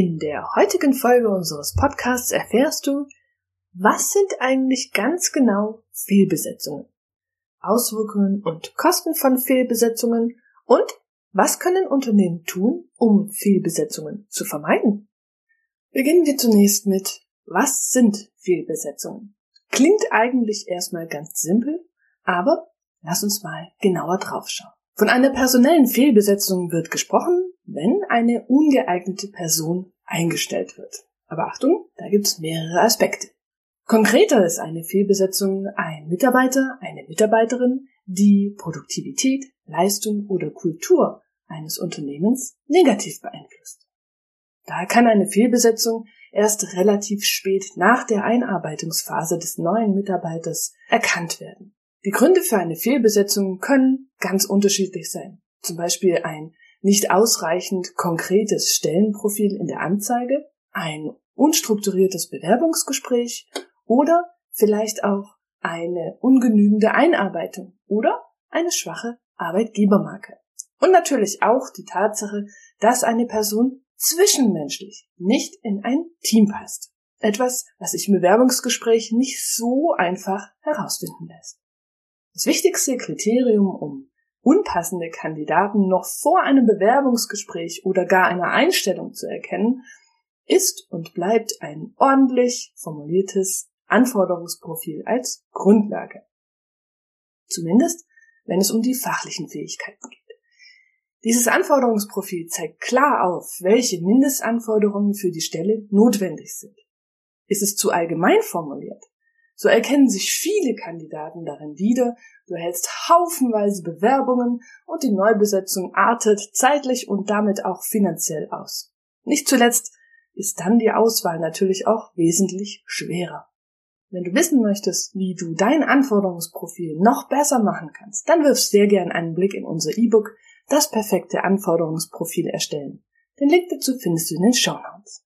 In der heutigen Folge unseres Podcasts erfährst du, was sind eigentlich ganz genau Fehlbesetzungen, Auswirkungen und Kosten von Fehlbesetzungen und was können Unternehmen tun, um Fehlbesetzungen zu vermeiden? Beginnen wir zunächst mit, was sind Fehlbesetzungen? Klingt eigentlich erstmal ganz simpel, aber lass uns mal genauer draufschauen. Von einer personellen Fehlbesetzung wird gesprochen, wenn eine ungeeignete Person eingestellt wird. Aber Achtung, da gibt's mehrere Aspekte. Konkreter ist eine Fehlbesetzung ein Mitarbeiter, eine Mitarbeiterin, die Produktivität, Leistung oder Kultur eines Unternehmens negativ beeinflusst. Daher kann eine Fehlbesetzung erst relativ spät nach der Einarbeitungsphase des neuen Mitarbeiters erkannt werden. Die Gründe für eine Fehlbesetzung können ganz unterschiedlich sein. Zum Beispiel ein nicht ausreichend konkretes Stellenprofil in der Anzeige, ein unstrukturiertes Bewerbungsgespräch oder vielleicht auch eine ungenügende Einarbeitung oder eine schwache Arbeitgebermarke. Und natürlich auch die Tatsache, dass eine Person zwischenmenschlich nicht in ein Team passt. Etwas, was sich im Bewerbungsgespräch nicht so einfach herausfinden lässt. Das wichtigste Kriterium, um unpassende Kandidaten noch vor einem Bewerbungsgespräch oder gar einer Einstellung zu erkennen, ist und bleibt ein ordentlich formuliertes Anforderungsprofil als Grundlage. Zumindest, wenn es um die fachlichen Fähigkeiten geht. Dieses Anforderungsprofil zeigt klar auf, welche Mindestanforderungen für die Stelle notwendig sind. Ist es zu allgemein formuliert, so erkennen sich viele Kandidaten darin wieder, du hältst haufenweise Bewerbungen und die Neubesetzung artet zeitlich und damit auch finanziell aus. Nicht zuletzt ist dann die Auswahl natürlich auch wesentlich schwerer. Wenn du wissen möchtest, wie du dein Anforderungsprofil noch besser machen kannst, dann wirf sehr gern einen Blick in unser E-Book Das perfekte Anforderungsprofil erstellen. Den Link dazu findest du in den Show Notes.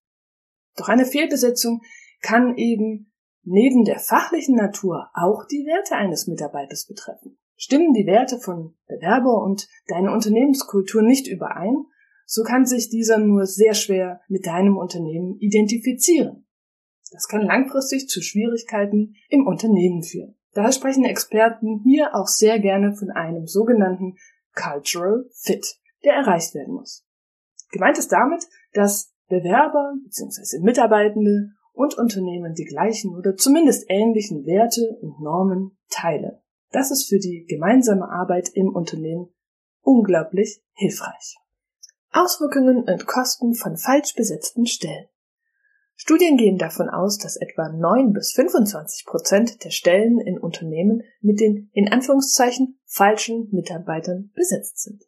Doch eine Fehlbesetzung kann eben neben der fachlichen Natur auch die Werte eines Mitarbeiters betreffen. Stimmen die Werte von Bewerber und deine Unternehmenskultur nicht überein, so kann sich dieser nur sehr schwer mit deinem Unternehmen identifizieren. Das kann langfristig zu Schwierigkeiten im Unternehmen führen. Daher sprechen Experten hier auch sehr gerne von einem sogenannten Cultural Fit, der erreicht werden muss. Gemeint ist damit, dass Bewerber bzw. Mitarbeitende und Unternehmen die gleichen oder zumindest ähnlichen Werte und Normen teilen. Das ist für die gemeinsame Arbeit im Unternehmen unglaublich hilfreich. Auswirkungen und Kosten von falsch besetzten Stellen. Studien gehen davon aus, dass etwa 9 bis 25 Prozent der Stellen in Unternehmen mit den in Anführungszeichen falschen Mitarbeitern besetzt sind.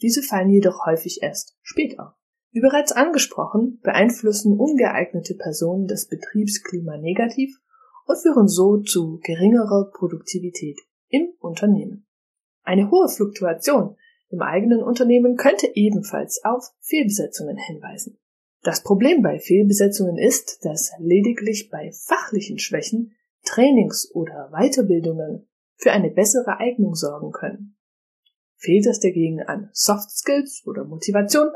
Diese fallen jedoch häufig erst spät auf. Wie bereits angesprochen, beeinflussen ungeeignete Personen das Betriebsklima negativ und führen so zu geringerer Produktivität im Unternehmen. Eine hohe Fluktuation im eigenen Unternehmen könnte ebenfalls auf Fehlbesetzungen hinweisen. Das Problem bei Fehlbesetzungen ist, dass lediglich bei fachlichen Schwächen Trainings oder Weiterbildungen für eine bessere Eignung sorgen können. Fehlt es dagegen an Soft Skills oder Motivation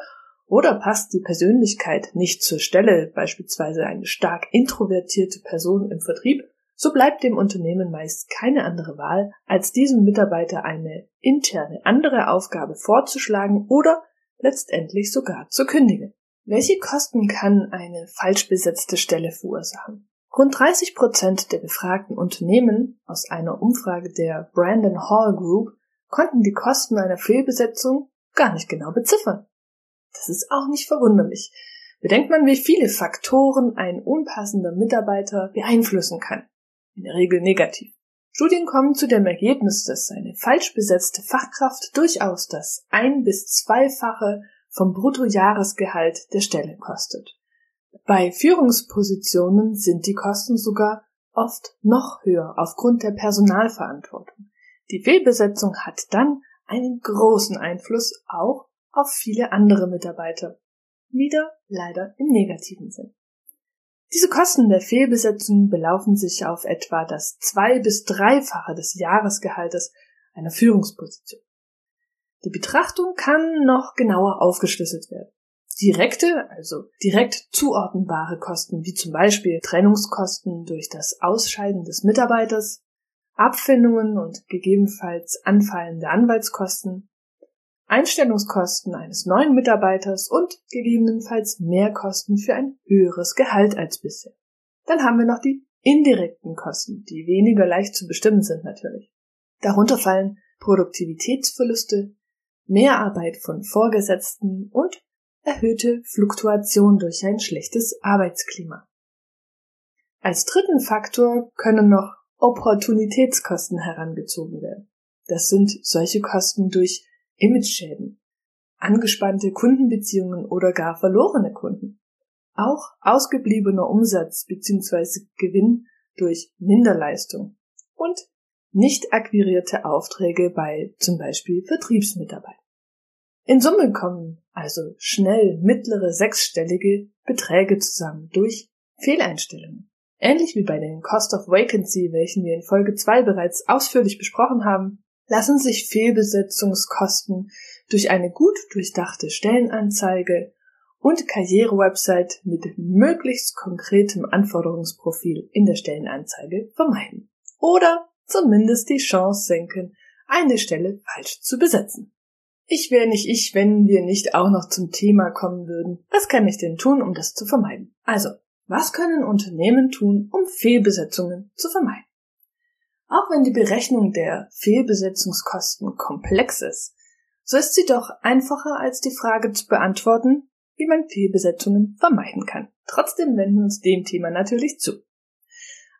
oder passt die Persönlichkeit nicht zur Stelle, beispielsweise eine stark introvertierte Person im Vertrieb, so bleibt dem Unternehmen meist keine andere Wahl, als diesem Mitarbeiter eine interne andere Aufgabe vorzuschlagen oder letztendlich sogar zu kündigen. Welche Kosten kann eine falsch besetzte Stelle verursachen? Rund 30 Prozent der befragten Unternehmen aus einer Umfrage der Brandon Hall Group konnten die Kosten einer Fehlbesetzung gar nicht genau beziffern. Das ist auch nicht verwunderlich. Bedenkt man, wie viele Faktoren ein unpassender Mitarbeiter beeinflussen kann. In der Regel negativ. Studien kommen zu dem Ergebnis, dass eine falsch besetzte Fachkraft durchaus das ein- bis zweifache vom Bruttojahresgehalt der Stelle kostet. Bei Führungspositionen sind die Kosten sogar oft noch höher aufgrund der Personalverantwortung. Die Fehlbesetzung hat dann einen großen Einfluss auch auf viele andere Mitarbeiter. Wieder leider im negativen Sinn. Diese Kosten der Fehlbesetzung belaufen sich auf etwa das zwei- bis dreifache des Jahresgehaltes einer Führungsposition. Die Betrachtung kann noch genauer aufgeschlüsselt werden. Direkte, also direkt zuordnbare Kosten, wie zum Beispiel Trennungskosten durch das Ausscheiden des Mitarbeiters, Abfindungen und gegebenenfalls anfallende Anwaltskosten, Einstellungskosten eines neuen Mitarbeiters und gegebenenfalls Mehrkosten für ein höheres Gehalt als bisher. Dann haben wir noch die indirekten Kosten, die weniger leicht zu bestimmen sind natürlich. Darunter fallen Produktivitätsverluste, Mehrarbeit von Vorgesetzten und erhöhte Fluktuation durch ein schlechtes Arbeitsklima. Als dritten Faktor können noch Opportunitätskosten herangezogen werden. Das sind solche Kosten durch Imageschäden, angespannte Kundenbeziehungen oder gar verlorene Kunden. Auch ausgebliebener Umsatz bzw. Gewinn durch Minderleistung und nicht akquirierte Aufträge bei zum Beispiel Vertriebsmitarbeitern. In Summe kommen also schnell mittlere sechsstellige Beträge zusammen durch Fehleinstellungen. Ähnlich wie bei den Cost of Vacancy, welchen wir in Folge 2 bereits ausführlich besprochen haben, lassen sich Fehlbesetzungskosten durch eine gut durchdachte Stellenanzeige und Karrierewebsite mit möglichst konkretem Anforderungsprofil in der Stellenanzeige vermeiden. Oder zumindest die Chance senken, eine Stelle falsch zu besetzen. Ich wäre nicht ich, wenn wir nicht auch noch zum Thema kommen würden. Was kann ich denn tun, um das zu vermeiden? Also, was können Unternehmen tun, um Fehlbesetzungen zu vermeiden? Auch wenn die Berechnung der Fehlbesetzungskosten komplex ist, so ist sie doch einfacher als die Frage zu beantworten, wie man Fehlbesetzungen vermeiden kann. Trotzdem wenden wir uns dem Thema natürlich zu.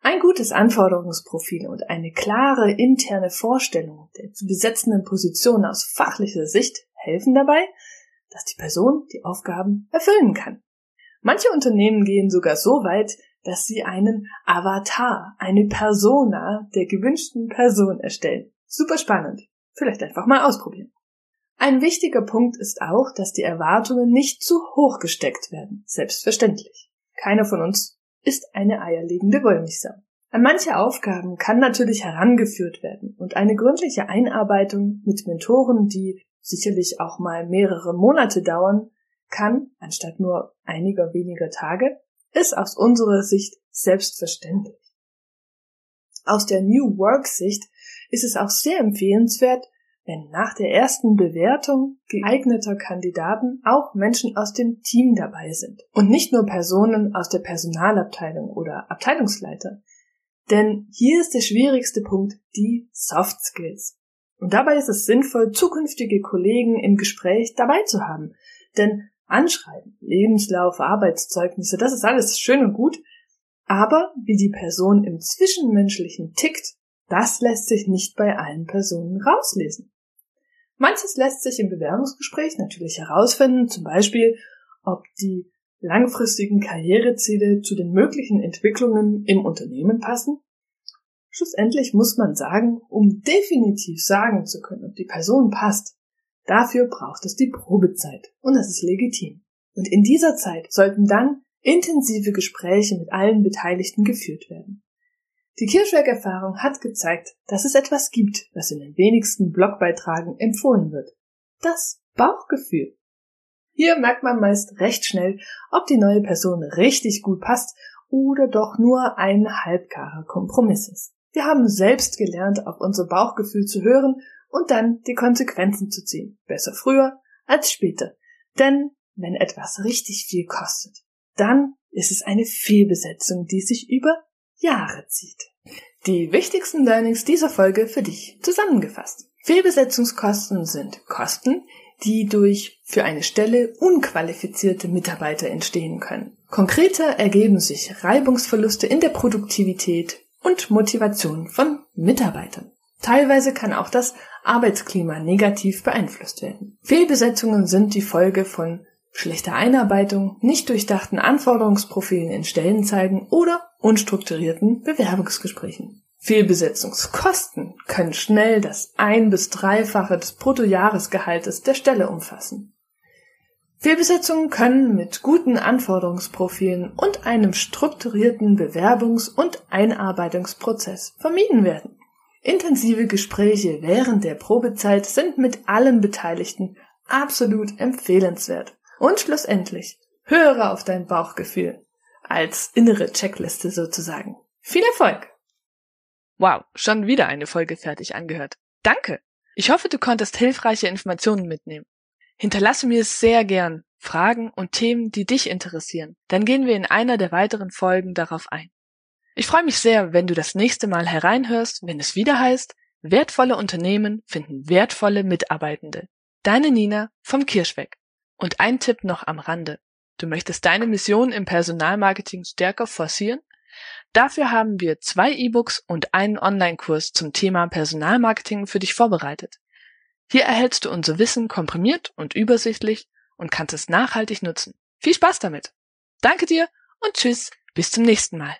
Ein gutes Anforderungsprofil und eine klare interne Vorstellung der zu besetzenden Position aus fachlicher Sicht helfen dabei, dass die Person die Aufgaben erfüllen kann. Manche Unternehmen gehen sogar so weit, dass sie einen Avatar, eine Persona der gewünschten Person erstellen. Super spannend. Vielleicht einfach mal ausprobieren. Ein wichtiger Punkt ist auch, dass die Erwartungen nicht zu hoch gesteckt werden. Selbstverständlich. Keiner von uns ist eine eierlegende Wollmilchsau. An manche Aufgaben kann natürlich herangeführt werden und eine gründliche Einarbeitung mit Mentoren, die sicherlich auch mal mehrere Monate dauern, kann, anstatt nur einiger weniger Tage, ist aus unserer Sicht selbstverständlich. Aus der New Work Sicht ist es auch sehr empfehlenswert, wenn nach der ersten Bewertung geeigneter Kandidaten auch Menschen aus dem Team dabei sind und nicht nur Personen aus der Personalabteilung oder Abteilungsleiter. Denn hier ist der schwierigste Punkt die Soft Skills. Und dabei ist es sinnvoll, zukünftige Kollegen im Gespräch dabei zu haben. Denn Anschreiben, Lebenslauf, Arbeitszeugnisse, das ist alles schön und gut. Aber wie die Person im Zwischenmenschlichen tickt, das lässt sich nicht bei allen Personen rauslesen. Manches lässt sich im Bewerbungsgespräch natürlich herausfinden, zum Beispiel, ob die langfristigen Karriereziele zu den möglichen Entwicklungen im Unternehmen passen. Schlussendlich muss man sagen, um definitiv sagen zu können, ob die Person passt, dafür braucht es die Probezeit und das ist legitim. Und in dieser Zeit sollten dann intensive Gespräche mit allen Beteiligten geführt werden. Die Kirschwerk-Erfahrung hat gezeigt, dass es etwas gibt, was in den wenigsten Blogbeitragen empfohlen wird. Das Bauchgefühl. Hier merkt man meist recht schnell, ob die neue Person richtig gut passt oder doch nur ein halbgarer Kompromiss ist. Wir haben selbst gelernt, auf unser Bauchgefühl zu hören und dann die Konsequenzen zu ziehen. Besser früher als später. Denn wenn etwas richtig viel kostet, dann ist es eine Fehlbesetzung, die sich über Jahre zieht. Die wichtigsten Learnings dieser Folge für dich zusammengefasst. Fehlbesetzungskosten sind Kosten, die durch für eine Stelle unqualifizierte Mitarbeiter entstehen können. Konkreter ergeben sich Reibungsverluste in der Produktivität und Motivation von Mitarbeitern. Teilweise kann auch das Arbeitsklima negativ beeinflusst werden. Fehlbesetzungen sind die Folge von schlechte Einarbeitung, nicht durchdachten Anforderungsprofilen in Stellenzeigen oder unstrukturierten Bewerbungsgesprächen. Fehlbesetzungskosten können schnell das ein- bis dreifache des Bruttojahresgehaltes der Stelle umfassen. Fehlbesetzungen können mit guten Anforderungsprofilen und einem strukturierten Bewerbungs- und Einarbeitungsprozess vermieden werden. Intensive Gespräche während der Probezeit sind mit allen Beteiligten absolut empfehlenswert. Und schlussendlich, höre auf dein Bauchgefühl als innere Checkliste sozusagen. Viel Erfolg! Wow, schon wieder eine Folge fertig angehört. Danke! Ich hoffe, du konntest hilfreiche Informationen mitnehmen. Hinterlasse mir sehr gern Fragen und Themen, die dich interessieren. Dann gehen wir in einer der weiteren Folgen darauf ein. Ich freue mich sehr, wenn du das nächste Mal hereinhörst, wenn es wieder heißt, wertvolle Unternehmen finden wertvolle Mitarbeitende. Deine Nina vom Kirschweg. Und ein Tipp noch am Rande. Du möchtest deine Mission im Personalmarketing stärker forcieren? Dafür haben wir zwei E-Books und einen Online-Kurs zum Thema Personalmarketing für dich vorbereitet. Hier erhältst du unser Wissen komprimiert und übersichtlich und kannst es nachhaltig nutzen. Viel Spaß damit! Danke dir und tschüss, bis zum nächsten Mal.